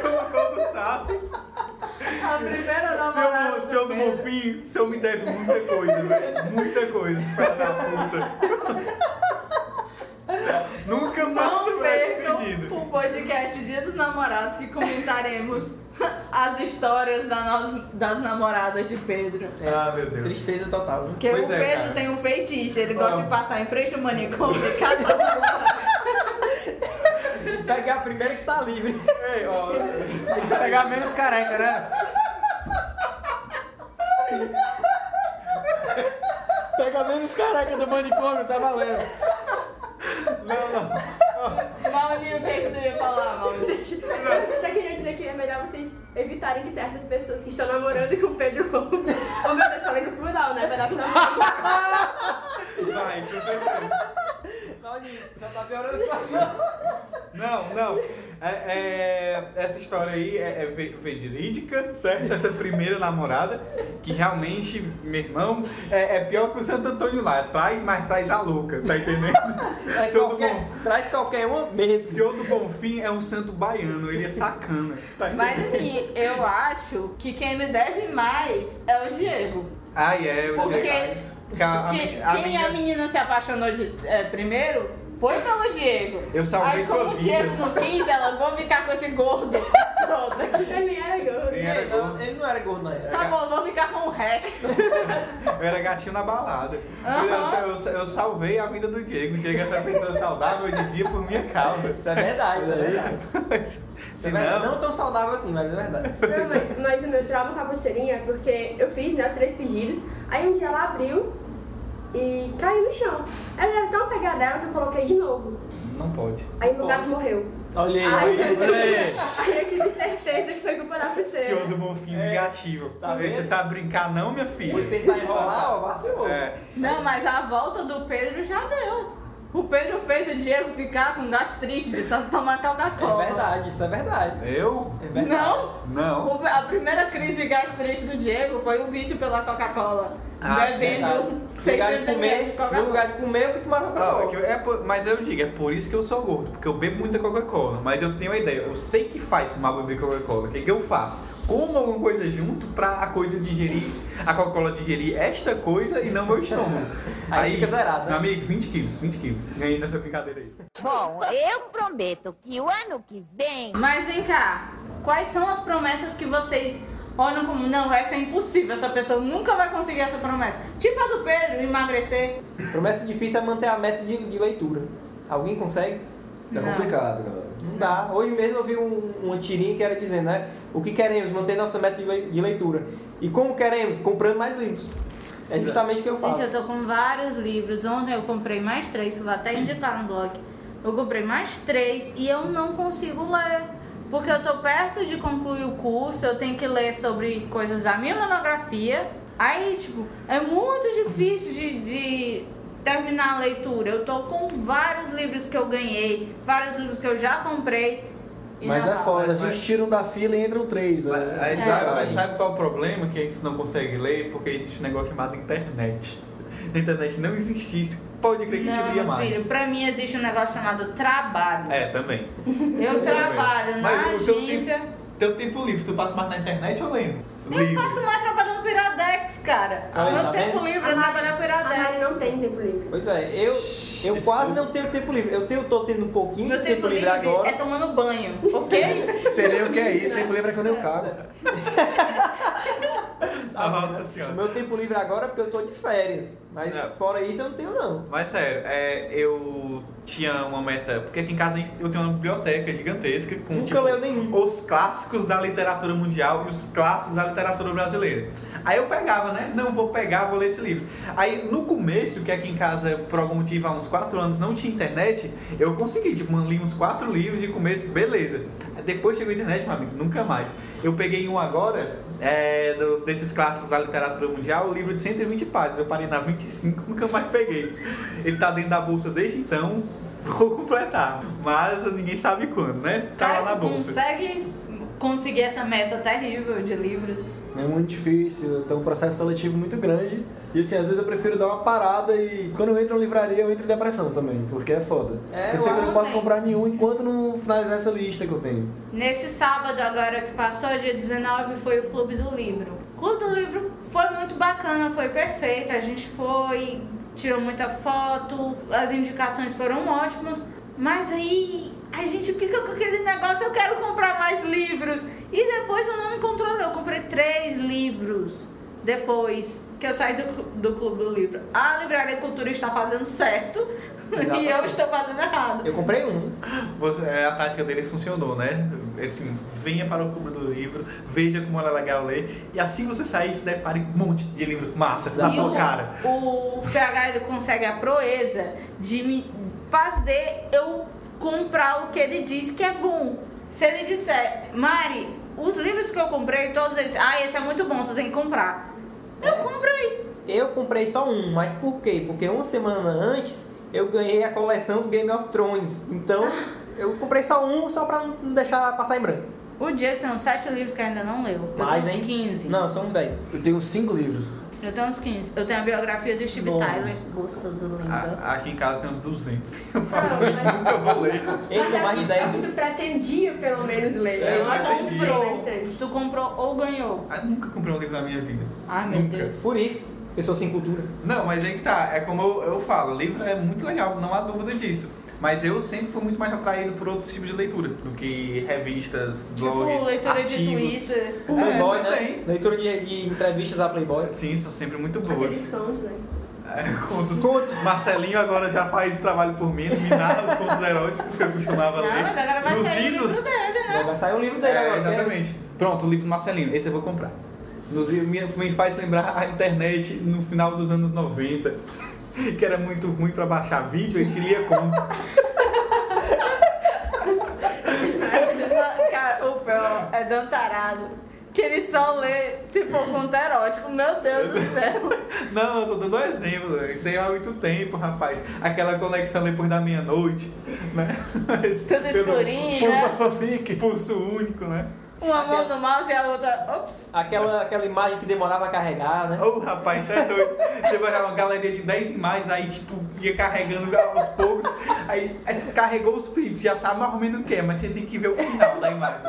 S2: Como todo sabe,
S1: A primeira
S2: seu,
S1: namorada.
S2: seu
S1: do
S2: do. Bonfim, seu me deve muita coisa, velho, muita coisa, filha da puta. Nunca mais
S1: Não percam o podcast Dia dos Namorados que comentaremos as histórias da nos- das namoradas de Pedro.
S2: Ah, meu Deus.
S3: Tristeza total, né?
S1: Porque
S2: Pois
S1: o
S2: é,
S1: Pedro
S2: cara.
S1: tem um feitiço, ele gosta
S3: Ah.
S1: de passar em frente ao manicômio de cada namorada.
S3: Pegar a primeira que tá livre.
S2: Ei, ó,
S7: Pegar menos careca, né? Pega menos careca do manicômio, tá valendo.
S1: Maulinho, o que, é que tu ia falar, Maulinho?
S4: Eu só queria dizer que é melhor vocês evitarem que certas pessoas que estão namorando com o Pedro Gomes. Ô meu Deus, falei no plural, né? Vai dar que namora.
S2: vai, com certeza.
S3: piorando a situação.
S2: Não, não. É, é, essa história aí é, é ve- verídica, certo? Essa primeira namorada, que realmente, meu irmão, é, é pior que o Santo Antônio lá. Traz, mas traz a louca, tá entendendo?
S3: Traz qualquer,
S2: Bom-
S3: traz qualquer uma mesmo.
S2: Senhor do Bonfim é um santo baiano, ele é sacana. Tá
S1: Mas assim, eu acho que quem me deve mais é o Diego.
S2: Ai, é, o
S1: Porque
S2: Que a- a-
S1: que-
S2: a
S1: quem
S2: menina-
S1: a menina se apaixonou de, é, primeiro foi pelo Diego.
S2: Eu salvei
S1: Aí
S2: sua
S1: como o. Diego não quis, ela vou ficar com esse gordo escroto aqui.
S4: Ele era gordo.
S2: Era
S3: Ele não-
S2: gordo?
S3: ele não era gordo na época.
S1: Tá bom, vou ficar com o resto.
S2: Eu era gatinho na balada.
S1: Aham.
S2: Eu, eu- eu salvei a vida do Diego. O Diego é essa pessoa saudável hoje em dia por minha causa.
S3: Isso é verdade, isso é verdade.
S2: Se
S3: É verdade.
S2: não,
S3: Não tão saudável assim, mas é verdade.
S4: Não, mas, mas o meu trauma com a pulseirinha é porque eu fiz né, os três pedidos, aí um dia ela abriu e caiu no chão. Ela era tão apegada dela que eu coloquei de novo.
S2: não pode.
S4: Aí meu gato morreu.
S3: Olha aí,
S4: Aí
S3: olha aí.
S4: eu, tive, aí eu tive certeza que foi culpa da pulseira.
S2: Senhor do Bonfim
S3: É.
S2: vingativo.
S3: Tá vendo?
S2: Você sabe brincar não, minha
S3: Foi
S2: filha?
S3: tentar enrolar, ó, vacilou.
S2: É.
S1: Não, mas a volta do Pedro já deu. O Pedro fez o Diego ficar com gastrite de tanto tomar Coca-Cola.
S3: É verdade, isso é verdade.
S2: Eu?
S3: É verdade.
S1: Não?
S2: Não.
S1: O- A primeira crise de gastrite do Diego foi o vício pela Coca-Cola.
S2: Ah,
S1: bebendo
S3: No lugar de
S1: 600 ml
S3: no lugar de comer, eu fui tomar
S2: Ah,
S3: Coca-Cola.
S2: eu- é mas eu digo, é por isso que eu sou gordo, porque eu bebo muita Coca-Cola, mas eu tenho uma ideia, eu sei que faz mal beber Coca-Cola, o que, que eu faço? Como alguma coisa junto pra a coisa digerir, a Coca-Cola digerir esta coisa e não meu estômago.
S3: Aí fica zerado, né?
S2: Meu amigo, 20 quilos, 20 quilos, ganhei nessa brincadeira aí.
S8: Bom, eu prometo que o ano que vem
S1: Mas vem cá, quais são as promessas que vocês olham como, não, essa é impossível, essa pessoa nunca vai conseguir essa promessa? Tipo a do Pedro, emagrecer.
S3: Promessa difícil é manter a meta de, de leitura. Alguém consegue?
S7: É
S1: Não.
S7: complicado, galera.
S3: Não dá. Hoje mesmo eu vi um, uma tirinha que era dizendo, né? O que queremos? Manter nossa meta de lei- de leitura. E como queremos? Comprando mais livros. É justamente o que eu faço.
S1: Gente, eu tô com vários livros. Ontem eu comprei mais três, vou até indicar no blog. Eu comprei mais três e eu não consigo ler. Porque eu tô perto de concluir o curso, eu tenho que ler sobre coisas da minha monografia. Aí, tipo, é muito difícil de, de terminar a leitura. Eu tô com vários livros que eu ganhei, vários livros que eu já comprei. e
S7: Mas é foda, a gente tira um da fila e entram três.
S2: Mas,
S7: é-
S2: aí
S7: é
S2: sabe, mas sabe qual é o problema que a gente não consegue ler? Porque existe um negócio chamado internet. Na internet não existisse, pode crer que a gente
S1: Não,
S2: lia
S1: meu
S2: mais.
S1: filho, pra mim existe um negócio chamado trabalho.
S2: É, também.
S1: Eu trabalho na
S2: Mas o teu
S1: agência.
S2: tempo, teu tempo livre, tu passa mais na internet ou lendo?
S1: Eu
S2: Livre.
S1: passo mais trabalhando pro Iradex, cara.
S3: Aí,
S1: Meu
S3: tá
S1: tempo
S3: vendo?
S1: livre é trabalhar pro
S4: A Mari não tem tempo livre.
S3: Pois é, eu, eu quase não tenho tempo livre. Eu tenho, tô tendo um pouquinho
S1: Meu
S3: de
S1: tempo
S3: tempo livre
S1: livre
S3: agora.
S1: é tomando banho, ok?
S7: Seria o que é isso, tempo livre é quando eu cago.
S2: Nossa
S3: O
S2: senhora.
S3: meu tempo livre agora é porque eu tô de férias. Mas fora isso eu não tenho não.
S2: Mas sério, é, eu tinha uma meta. Porque aqui em casa eu tenho uma biblioteca gigantesca com
S3: Nunca
S2: tipo,
S3: leu nenhum.
S2: os clássicos da literatura mundial e os clássicos da literatura brasileira. Aí eu pegava, né? Não, vou pegar, vou ler esse livro. Aí no começo, que aqui em casa, por algum motivo, há uns 4 anos não tinha internet, eu consegui, tipo, li uns 4 livros de começo, beleza. Depois chegou a internet, meu amigo, nunca mais. Eu peguei um agora, é, dos, desses clássicos da literatura mundial, o livro de 120 páginas. Eu parei na 25, nunca mais peguei. Ele tá dentro da bolsa desde então, vou completar. Mas ninguém sabe quando, né? Tá lá na bolsa.
S1: consegue conseguir essa meta terrível de livros?
S7: É muito difícil, tem um processo seletivo muito grande. E assim, às vezes eu prefiro dar uma parada e quando eu entro na livraria eu entro em depressão também, porque é foda.
S3: É,
S7: eu sei que eu não posso comprar nenhum enquanto não finalizar essa lista que eu tenho.
S1: Nesse sábado agora que passou, dia 19, foi o Clube do Livro. O Clube do Livro foi muito bacana, foi perfeito. A gente foi, tirou muita foto, as indicações foram ótimas. Mas aí a gente fica com aquele negócio, eu quero comprar mais livros. E depois eu não me controlei, eu comprei três livros depois que eu saí do, do Clube do Livro. A Livraria Cultura está fazendo certo e eu estou fazendo errado.
S3: Eu comprei um.
S2: Você- é, a tática deles funcionou, né? Assim, venha para o clube do livro, veja como ela é legal ler, e assim você sair, se depare com um monte de livro massa na sua
S1: o-
S2: cara.
S1: O PH ele consegue a proeza de me fazer eu comprar o que ele diz que é bom. Se ele disser, Mari, os livros que eu comprei, todos eles, ah, esse é muito bom, você tem que comprar. Eu comprei.
S3: Eu comprei só um, mas por quê? Porque uma semana antes eu ganhei a coleção do Game of Thrones. Então, eu comprei só um, só pra não deixar passar em branco.
S1: O Diego tem uns 7 livros que ainda não leu. Eu
S3: Mais,
S1: tenho
S3: hein?
S1: uns 15.
S3: Não, são uns 10.
S7: Eu tenho cinco livros.
S1: Eu tenho uns 15. Eu tenho a biografia do Steve
S7: Nossa.
S1: Tyler. Gostoso, lindo.
S2: A- Aqui em casa tem uns 200. Eu provavelmente
S4: mas-
S2: nunca vou ler.
S3: Eles
S4: Mas
S3: são mais de 10
S4: é que tu pretendia pelo menos ler.
S2: É,
S4: eu
S2: comprou.
S4: bastante.
S1: Tu comprou ou ganhou?
S2: Ah, nunca comprei um livro na minha vida.
S1: Ai, meu
S2: Nunca.
S1: Deus.
S3: Por isso, pessoa sem cultura.
S2: Não, mas aí que tá. É como eu, eu falo, livro é muito legal, não há dúvida disso. Mas eu sempre fui muito mais atraído por outros tipos de leitura do que revistas, blogs,
S1: Tipo, leitura de
S2: artigos.
S1: Twitter.
S3: O Playboy,
S2: É,
S3: né?
S2: também.
S3: Leitura de, de entrevistas a Playboy.
S2: Sim, são sempre muito boas.
S4: Contos, né?
S2: É, contos.
S3: Contos.
S2: Marcelinho agora já faz trabalho por mim, me narra os contos eróticos que eu costumava
S1: Não,
S2: ler.
S1: mas agora vai sair o livro dele, né?
S3: Vai sair um livro dele
S2: É,
S3: agora. é-
S2: exatamente. Pronto, o livro do Marcelinho, esse eu vou comprar. Nos, me, me faz lembrar a internet no final dos anos 90, que era muito ruim pra baixar vídeo e queria conto.
S1: Cara, o pior é tão tarado que ele só lê se for conto erótico. Meu Deus do céu.
S2: Não, eu tô dando um exemplo, isso aí há muito tempo, rapaz. Aquela conexão depois da meia-noite, né?
S1: Tudo escurinho,
S2: Pulso
S1: né?
S2: fanfic, pulso único, né?
S1: Uma mão no mouse e a outra. Ops.
S3: Aquela, aquela imagem que demorava a carregar, né?
S2: Ô, rapaz, você é doido. Você vai uma galeria de 10 imagens, aí, tipo, ia carregando aos poucos. Aí, aí você carregou os prints, já sabe mais ou menos o que é, mas você tem que ver o final da imagem.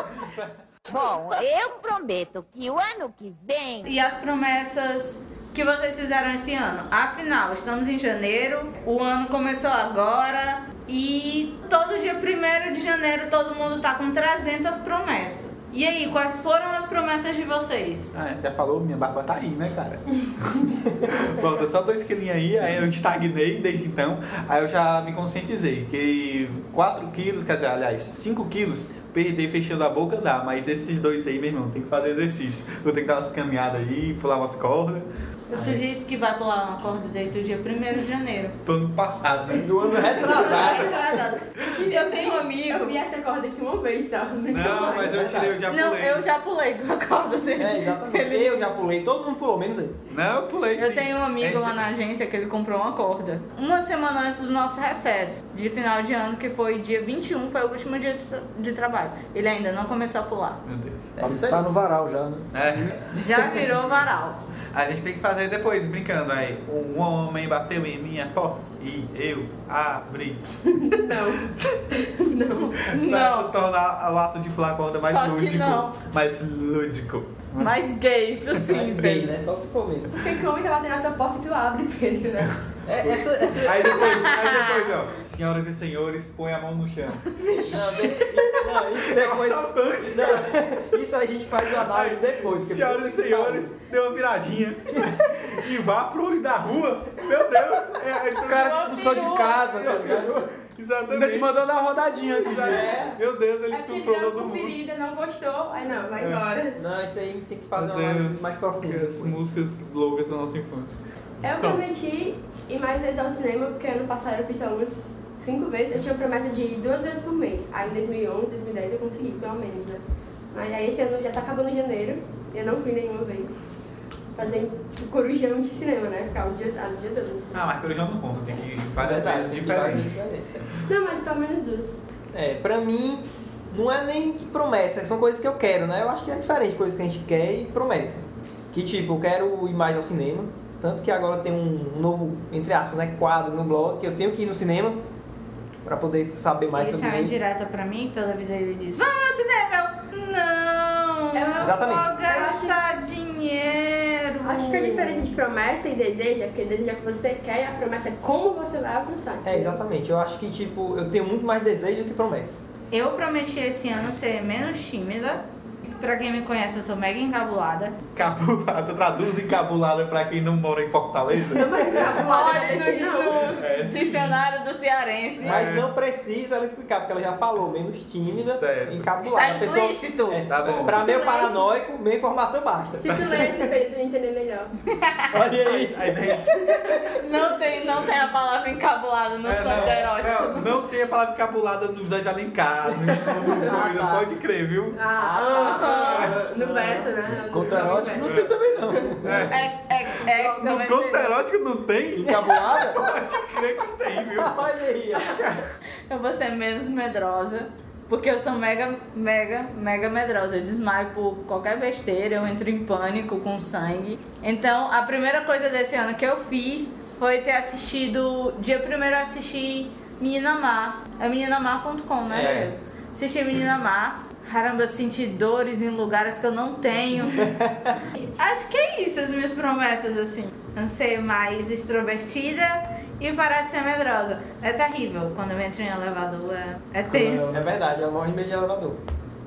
S8: Bom, eu prometo que o ano que vem
S1: E as promessas que vocês fizeram esse ano? Afinal, estamos em janeiro, o ano começou agora e todo dia 1 de janeiro todo mundo tá com 300 promessas. E aí, quais foram as promessas de vocês?
S2: Ah, já falou, minha barba tá aí, né, cara? Falta só dois quilinhos aí, aí eu estagnei desde então. Aí eu já me conscientizei que 4 quilos, quer dizer, aliás, 5 quilos, perder fechando a boca dá, mas esses dois aí, meu irmão, tem que fazer exercício. Eu tenho que dar umas caminhadas aí, pular umas cordas.
S1: Tu disse que vai pular uma corda desde o dia 1 de janeiro.
S2: Tô ano passado, né?
S3: Do ano retrasado.
S1: Atrasado. Eu tenho um
S4: Eu
S1: amigo.
S4: vi essa corda aqui uma vez só. nunca
S2: Não,
S4: mais.
S2: mas eu tirei, eu já
S1: Não,
S2: pulei.
S1: eu já pulei com a corda dele.
S3: É, exatamente.
S1: Ele-
S3: Eu já pulei, todo mundo pulou, menos ele.
S2: Não, eu pulei.
S1: Eu
S2: sim.
S1: tenho um amigo
S2: Esse-
S1: lá na agência que ele comprou uma corda. Uma semana antes do nosso recesso, de final de ano, que foi dia 21, foi o último dia de, tra- de trabalho. Ele ainda não começou a pular.
S2: Meu Deus.
S3: É aí.
S7: Tá no varal já, né?
S2: É.
S1: Já virou varal.
S2: A gente tem que fazer depois, brincando aí. Um homem bateu em minha porta e eu abri.
S4: Não.
S2: Pra
S1: Não.
S2: tornar o ato de pular a corda mais
S1: Só que
S2: lúdico.
S1: não.
S2: Mais lúdico.
S1: Mais gay, isso sim.
S3: Mais gay, né? Só se for mesmo.
S4: Porque como tá batendo na tua porta e tu abre, Pedro, né?
S3: É, essa, essa...
S2: Aí depois, aí depois, ó. Senhoras e senhores, põe a mão no chão.
S3: Não, não, isso
S2: É um
S3: depois...
S2: assaltante.
S3: Não, isso a gente faz o análise depois.
S2: Senhoras e senhores, deu uma viradinha. e vá pro olho da rua. Meu Deus. É, é,
S7: O cara te expulsou de casa, tá ligado?
S2: Exatamente.
S7: Ainda te mandou dar uma rodadinha antes disso.
S2: É. Meu Deus, ele
S4: É
S2: estuprou
S4: ele
S2: todo mundo.
S4: conferida, não gostou, aí não, vai
S2: É.
S4: embora.
S3: Não, isso aí a gente tem que fazer uma
S2: Deus,
S3: mais profunda.
S2: As músicas loucas da nossa infância.
S4: Eu
S2: Então.
S4: prometi ir mais vezes ao cinema, porque ano passado eu fiz só umas cinco vezes. Eu tinha promessa de ir duas vezes por mês. Aí em 2011, 2010 eu consegui, pelo menos, né? Mas aí esse ano já tá acabando em janeiro e eu não fui nenhuma vez. Fazer corujão de cinema, né? Ficar o dia, o dia todo cinema.
S2: Ah, mas já não conta, tem que ir várias vezes diferentes.
S4: Não, mas pelo menos duas.
S3: É, pra mim, não é nem promessa, são coisas que eu quero, né? Eu acho que é diferente coisas que a gente quer e promessa. Que tipo, eu quero ir mais ao cinema, tanto que agora tem um novo, entre aspas, né, quadro no blog, que eu tenho que ir no cinema pra poder saber mais
S1: Isso é
S3: sobre
S1: uma
S3: ele.
S1: indireta pra mim, toda vida ele diz, vamos no cinema! Eu, não,
S4: Eu-
S1: eu
S3: Exatamente.
S1: vou gastar dinheiro.
S4: Acho que a diferença de promessa e desejo é porque desejo é que você quer e a promessa é como você vai alcançar.
S3: É, exatamente. Eu acho que, tipo, eu tenho muito mais desejo do que promessa.
S1: Eu prometi esse ano ser menos tímida. Pra quem me conhece, eu sou mega encabulada.
S2: Cabulada, traduz encabulada pra quem não mora em Fortaleza.
S1: Olha no,
S2: É,
S1: dicionário do cearense.
S3: Mas não precisa ela explicar, porque ela já falou, menos tímida,
S2: Certo.
S3: encabulada.
S1: Está
S3: pessoa-
S1: implícito.
S3: É,
S2: Tá bom.
S3: pra meio paranoico, meia informação basta.
S4: Se tu ler esse peito, tu entender melhor.
S3: Olha aí.
S1: Não tem, não tem a palavra encabulada nos
S2: É,
S1: contos eróticos.
S2: não, não tem a palavra encabulada no Zé de Alencar, no,
S3: Ah,
S2: coisa,
S3: tá.
S2: pode crer, viu?
S4: Ah, no veto, né?
S3: Conto erótico não tem também não.
S1: X, X, É,
S2: No conto erótico não tem?
S3: Encabulada?
S2: Creio que tem, viu?
S3: Olha aí.
S1: Eu vou ser menos medrosa. Porque eu sou mega, mega, mega medrosa. Eu desmaio por qualquer besteira, eu entro em pânico com sangue. Então, a primeira coisa desse ano que eu fiz foi ter assistido. Dia primeiro eu assisti Menina Mar. É meninamar.com, né?
S3: É.
S1: Assisti Menina Mar. Caramba, eu senti dores em lugares que eu não tenho. Acho que é isso, as minhas promessas, assim. Não ser mais extrovertida e parar de ser medrosa. É terrível quando eu entro em elevador, é, é tenso.
S3: É verdade, ela morre em meio de elevador.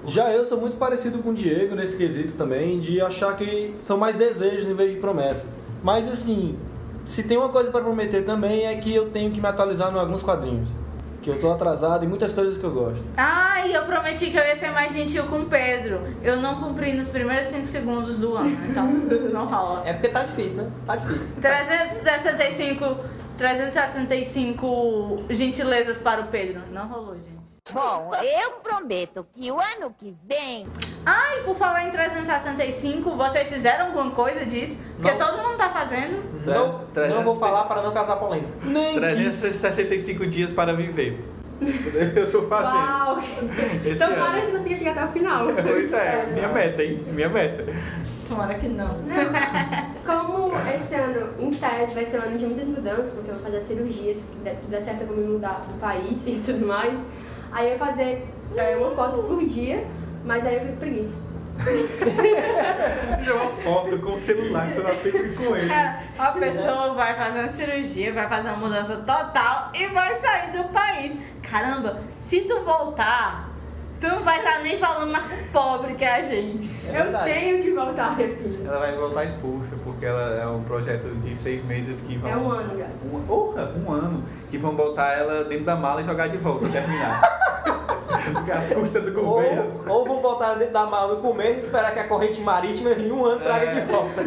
S7: Já eu sou muito parecido com o Diego nesse quesito também, de achar que são mais desejos em vez de promessa. Mas assim, se tem uma coisa para prometer também é que eu tenho que me atualizar em alguns quadrinhos. Que eu tô atrasado em muitas coisas que eu gosto.
S1: Ah, e eu prometi que eu ia ser mais gentil com o Pedro. Eu não cumpri nos primeiros 5 segundos do ano, então não rola.
S3: É porque tá difícil, né? Tá difícil.
S1: 365, 365 gentilezas para o Pedro. Não rolou, gente.
S8: Bom, eu prometo que o ano que vem
S1: e por falar em 365, vocês fizeram alguma coisa disso? Porque
S3: Não.
S1: todo mundo tá fazendo.
S3: Não, não vou falar para não causar polêmica.
S7: Nem quis.
S2: 365 dias para viver. Eu tô fazendo.
S4: Uau!
S2: Esse
S4: Tomara
S2: ano.
S4: que você chegue até o final.
S2: Pois é, minha meta, hein? Minha meta.
S1: Tomara que não.
S4: Como esse ano, em tese, vai ser um ano de muitas mudanças, porque eu vou fazer cirurgias, se der, tudo der certo eu vou me mudar do país e tudo mais. Aí eu ia fazer é, uma foto por dia, mas aí eu fico preguiça.
S2: Tirar uma foto com o celular, eu não sempre com ele.
S1: A pessoa vai fazer uma cirurgia, vai fazer uma mudança total e vai sair do país. Caramba, se tu voltar, tu não vai estar nem falando mais pobre que é a gente.
S3: É
S4: eu tenho que voltar, minha filha.
S2: Ela vai voltar expulsa, porque ela é um projeto de seis meses que vão.
S4: É um ano, gato.
S2: Um, porra, um ano. Que vão botar ela dentro da mala e jogar de volta, terminar. Porque as custas do governo.
S3: Ou, ou vão botar dentro da mala no começo e esperar que a corrente marítima em um ano traga
S2: É.
S3: de volta.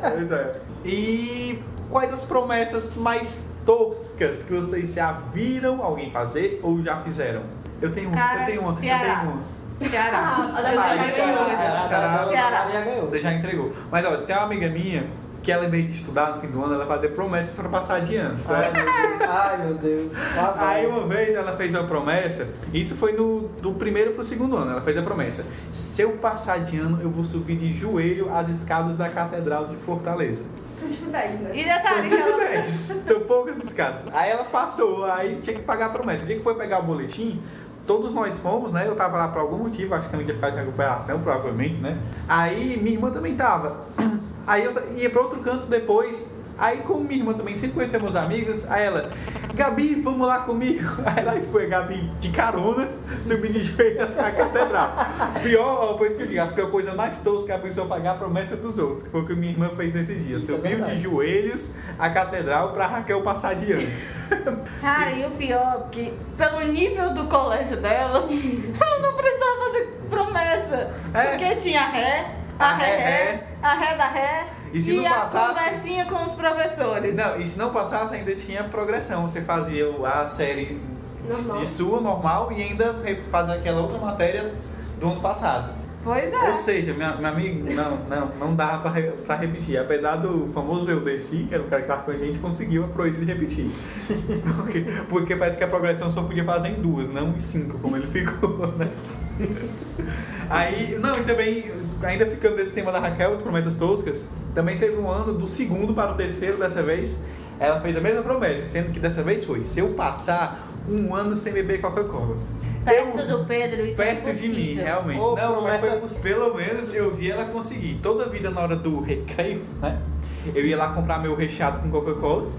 S2: Pois é. E quais as promessas mais toscas que vocês já viram alguém fazer ou já fizeram? Eu tenho uma,
S1: Cara,
S2: eu tenho uma,
S1: Ceará.
S2: eu tenho uma.
S1: Ceará.
S4: Ah, ah,
S2: Ceará.
S3: A
S2: Ceará.
S1: Ceará.
S3: Ganhou.
S2: Você já entregou. Mas ó, tem uma amiga minha que ela, em vez de estudar no fim do ano, ela fazia promessas para passar de ano,
S3: Ai,
S2: certo?
S3: meu Deus. Ai, meu Deus.
S2: Aí uma vez ela fez uma promessa, isso foi no, do primeiro pro segundo ano, ela fez a promessa. Se eu passar de ano, eu vou subir de joelho as escadas da Catedral de Fortaleza.
S4: São tipo 10, né?
S1: E
S2: São
S1: detalhe que
S2: tipo
S1: ela...
S2: 10, são poucas escadas. Aí ela passou, aí tinha que pagar a promessa. O dia que foi pegar o boletim, todos nós fomos, né? Eu tava lá por algum motivo, acho que também tinha ficado de recuperação, provavelmente, né? Aí minha irmã também tava. Aí eu ia pra outro canto depois. Aí, como minha irmã também sempre conhecia meus amigos, aí ela, Gabi, vamos lá comigo. Aí lá foi a Gabi de carona, subir de joelhos na catedral. Pior, ó, por isso que eu digo, a pior coisa mais tosca é a pessoa pagar a promessa dos outros, que foi o que minha irmã fez nesse dia.
S3: Isso é
S2: Subiu
S3: verdade.
S2: de joelhos a catedral pra Raquel passar de ano.
S1: Cara, e o pior, que pelo nível do colégio dela, ela não precisava fazer promessa.
S2: É.
S1: Porque tinha ré, a,
S2: A
S1: ré,
S2: ré,
S1: a da ré
S2: E se não
S1: a
S2: passasse-
S1: conversinha com os professores.
S2: Não, e se não passasse, ainda tinha progressão. Você fazia a série
S4: Normal.
S2: de sua, normal, e ainda fazia aquela outra matéria do ano passado.
S1: Pois é.
S2: Ou seja, minha, meu amigo, não, não, não dava pra, pra repetir. Apesar do famoso eu desci, que era o cara que estava com a gente, conseguiu a proeza de repetir. Porque, porque parece que a progressão só podia fazer em duas, não em cinco, como ele ficou, né? Aí, não, e também, ainda ficando nesse tema da Raquel, de promessas toscas, também teve um ano do segundo para o terceiro dessa vez. Ela fez a mesma promessa, sendo que dessa vez foi: se eu passar um ano sem beber Coca-Cola.
S1: Perto
S2: Eu-
S1: do Pedro, isso é
S2: perto de mim, realmente. Não, mas foi possível. pelo menos eu vi ela conseguir. Toda vida na hora do recreio, né? Eu ia lá comprar meu recheado com Coca-Cola,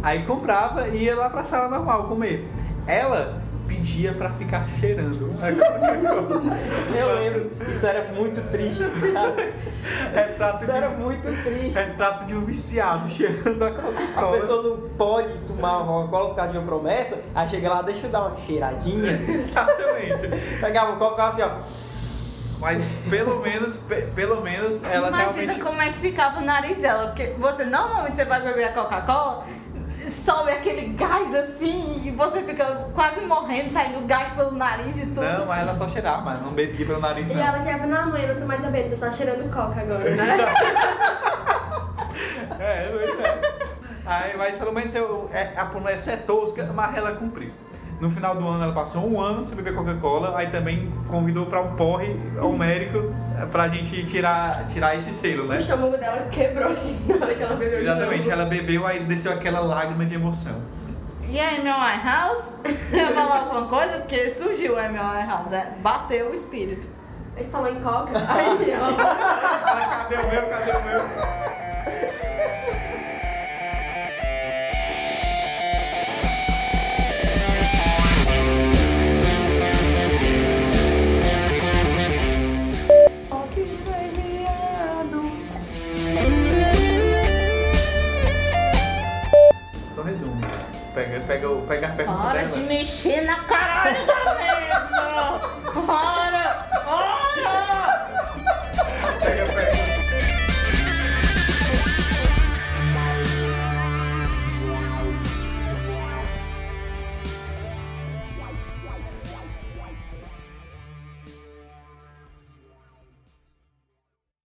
S2: aí comprava e ia lá pra sala normal comer. Ela pedia pra ficar cheirando a.
S3: Eu lembro, isso era muito triste, cara. Isso era
S2: de,
S3: muito triste.
S2: retrato de um viciado cheirando a
S3: A
S2: Coca-Cola.
S3: pessoa não pode tomar uma Coca-Cola por causa de uma promessa, aí chega lá, deixa eu dar uma cheiradinha.
S2: Exatamente.
S3: Pegava o copo e ficava assim, ó.
S2: Mas pelo menos, pe- pelo menos ela
S1: Imagina
S2: realmente.
S1: como é que ficava o nariz dela, porque você normalmente você vai beber a Coca-Cola, sobe aquele gás assim e você fica quase morrendo, saindo gás pelo nariz e tudo.
S2: Não, mas ela só cheirava, mas não bebia pelo nariz,
S4: E
S2: não.
S4: ela já não, mãe, eu não tô mais bebendo, tô só cheirando coca agora. né?
S2: é, é. Aí, mas pelo menos eu, é, a promessa é tosca, mas ela cumpriu. No final do ano ela passou um ano sem beber Coca-Cola, aí também convidou pra um porre homérico pra gente tirar, tirar esse selo,
S4: O
S2: né?
S4: estômago dela quebrou assim na hora que ela bebeu
S2: Exatamente, ela bebeu, aí desceu aquela lágrima de emoção.
S1: E aí, meu House? Quer falar alguma coisa? Porque surgiu a meu House, é, bateu o espírito.
S4: Ele falou em coca, aí.
S2: Ah, cadê o meu? Cadê o meu? pega, pega, pega a pergunta
S1: Para
S2: dela.
S1: de mexer na caralho da Para!